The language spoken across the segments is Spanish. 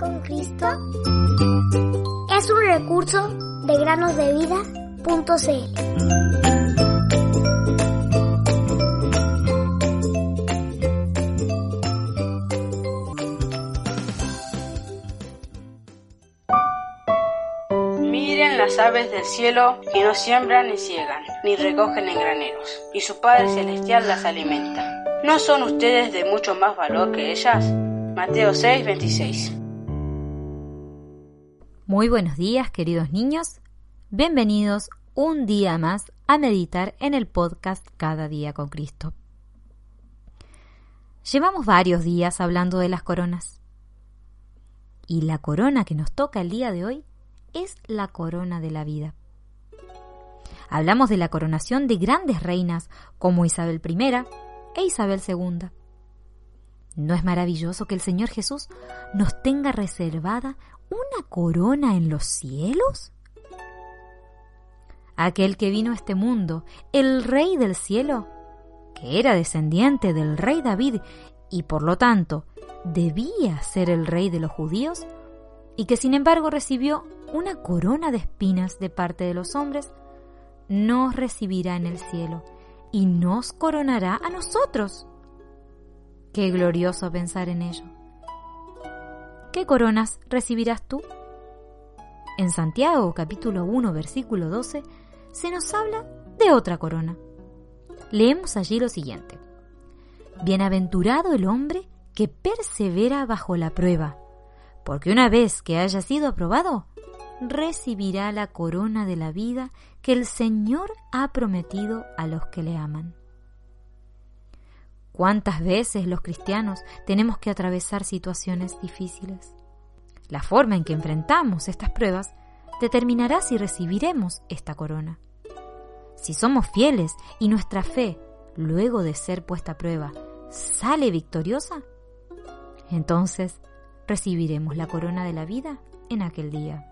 con Cristo es un recurso de granosdevida.cl. Las aves del cielo que no siembran ni ciegan, ni recogen en graneros, y su Padre Celestial las alimenta. ¿No son ustedes de mucho más valor que ellas? Mateo 6, 26. Muy buenos días, queridos niños. Bienvenidos un día más a meditar en el podcast Cada día con Cristo. Llevamos varios días hablando de las coronas. Y la corona que nos toca el día de hoy es la corona de la vida. Hablamos de la coronación de grandes reinas como Isabel I e Isabel II. ¿No es maravilloso que el Señor Jesús nos tenga reservada una corona en los cielos? Aquel que vino a este mundo, el Rey del cielo, que era descendiente del Rey David y por lo tanto debía ser el Rey de los judíos, y que sin embargo recibió una corona de espinas de parte de los hombres, nos recibirá en el cielo y nos coronará a nosotros. Qué glorioso pensar en ello. ¿Qué coronas recibirás tú? En Santiago capítulo 1 versículo 12 se nos habla de otra corona. Leemos allí lo siguiente. Bienaventurado el hombre que persevera bajo la prueba, porque una vez que haya sido aprobado, recibirá la corona de la vida que el Señor ha prometido a los que le aman. ¿Cuántas veces los cristianos tenemos que atravesar situaciones difíciles? La forma en que enfrentamos estas pruebas determinará si recibiremos esta corona. Si somos fieles y nuestra fe, luego de ser puesta a prueba, sale victoriosa, entonces recibiremos la corona de la vida en aquel día.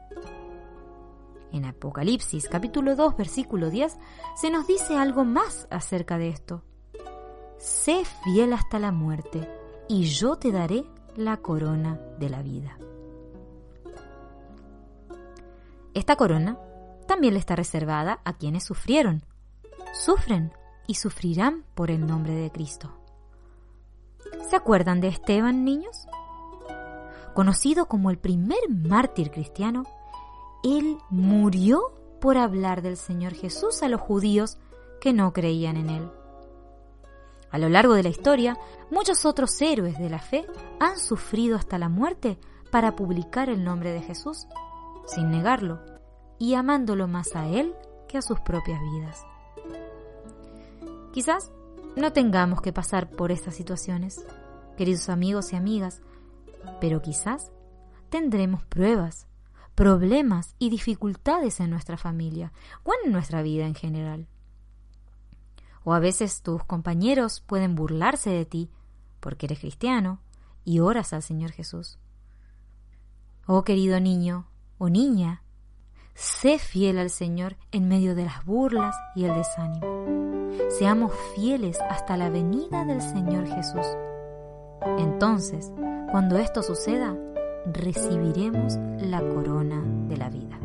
En Apocalipsis capítulo 2 versículo 10 se nos dice algo más acerca de esto. Sé fiel hasta la muerte y yo te daré la corona de la vida. Esta corona también le está reservada a quienes sufrieron, sufren y sufrirán por el nombre de Cristo. ¿Se acuerdan de Esteban, niños? Conocido como el primer mártir cristiano, él murió por hablar del Señor Jesús a los judíos que no creían en Él. A lo largo de la historia, muchos otros héroes de la fe han sufrido hasta la muerte para publicar el nombre de Jesús, sin negarlo, y amándolo más a Él que a sus propias vidas. Quizás no tengamos que pasar por estas situaciones, queridos amigos y amigas, pero quizás tendremos pruebas, problemas y dificultades en nuestra familia o en nuestra vida en general. O a veces tus compañeros pueden burlarse de ti porque eres cristiano y oras al Señor Jesús. Oh querido niño o niña, sé fiel al Señor en medio de las burlas y el desánimo. Seamos fieles hasta la venida del Señor Jesús. Entonces, cuando esto suceda, recibiremos la corona de la vida.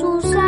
Con sus